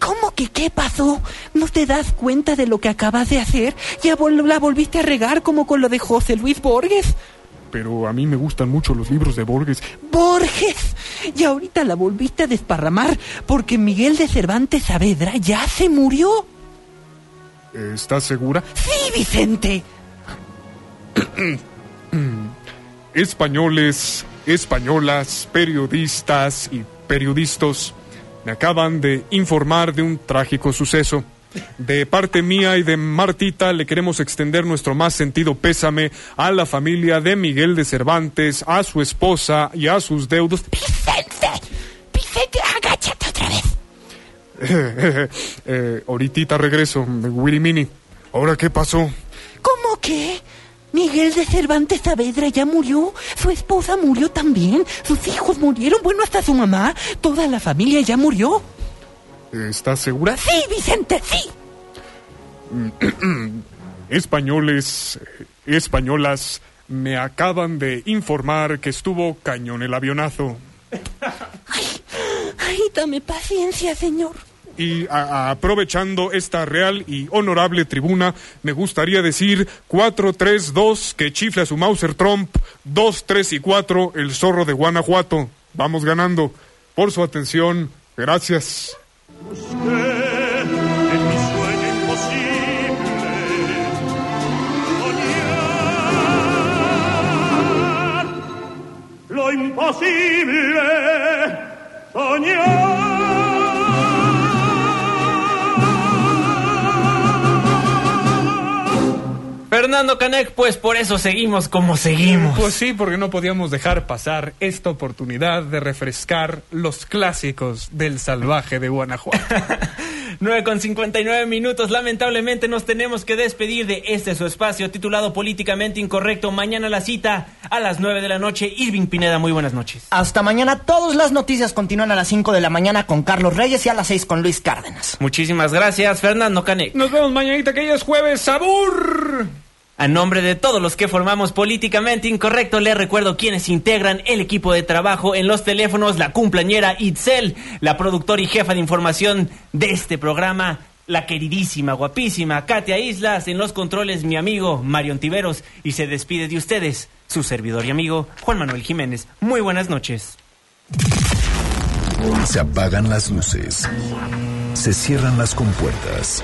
¿Cómo que qué pasó? ¿No te das cuenta de lo que acabas de hacer? Ya vol- la volviste a regar como con lo de José Luis Borges. Pero a mí me gustan mucho los libros de Borges. Borges. Y ahorita la volviste a desparramar porque Miguel de Cervantes Saavedra ya se murió. ¿Estás segura? Sí, Vicente. Españoles, españolas, periodistas y periodistas me acaban de informar de un trágico suceso. De parte mía y de Martita le queremos extender nuestro más sentido pésame a la familia de Miguel de Cervantes, a su esposa y a sus deudos. Vicente, agáchate otra vez. eh, ahorita regreso, Wirimini. ¿Ahora qué pasó? ¿Cómo que? Miguel de Cervantes Saavedra ya murió, su esposa murió también, sus hijos murieron, bueno, hasta su mamá, toda la familia ya murió. ¿Estás segura? Sí, Vicente, sí. Españoles, eh, españolas, me acaban de informar que estuvo cañón el avionazo. Ay, dame paciencia, señor. Y a- aprovechando esta real y honorable tribuna, me gustaría decir 4-3-2 que chifle a su Mauser Trump, 2, 3 y 4 el zorro de Guanajuato. Vamos ganando. Por su atención, gracias. sueño imposible soñar Fernando Canek, pues por eso seguimos como seguimos. Pues sí, porque no podíamos dejar pasar esta oportunidad de refrescar los clásicos del salvaje de Guanajuato. 9 con 59 minutos. Lamentablemente nos tenemos que despedir de este su espacio titulado Políticamente Incorrecto. Mañana la cita a las 9 de la noche. Irving Pineda, muy buenas noches. Hasta mañana. Todas las noticias continúan a las 5 de la mañana con Carlos Reyes y a las 6 con Luis Cárdenas. Muchísimas gracias, Fernando Canek. Nos vemos mañanita, que ya es jueves. ¡Sabur! A nombre de todos los que formamos Políticamente Incorrecto, les recuerdo quienes integran el equipo de trabajo en los teléfonos, la cumpleañera Itzel, la productora y jefa de información de este programa, la queridísima, guapísima Katia Islas, en los controles mi amigo Mario Tiveros, y se despide de ustedes, su servidor y amigo Juan Manuel Jiménez. Muy buenas noches. Se apagan las luces. Se cierran las compuertas.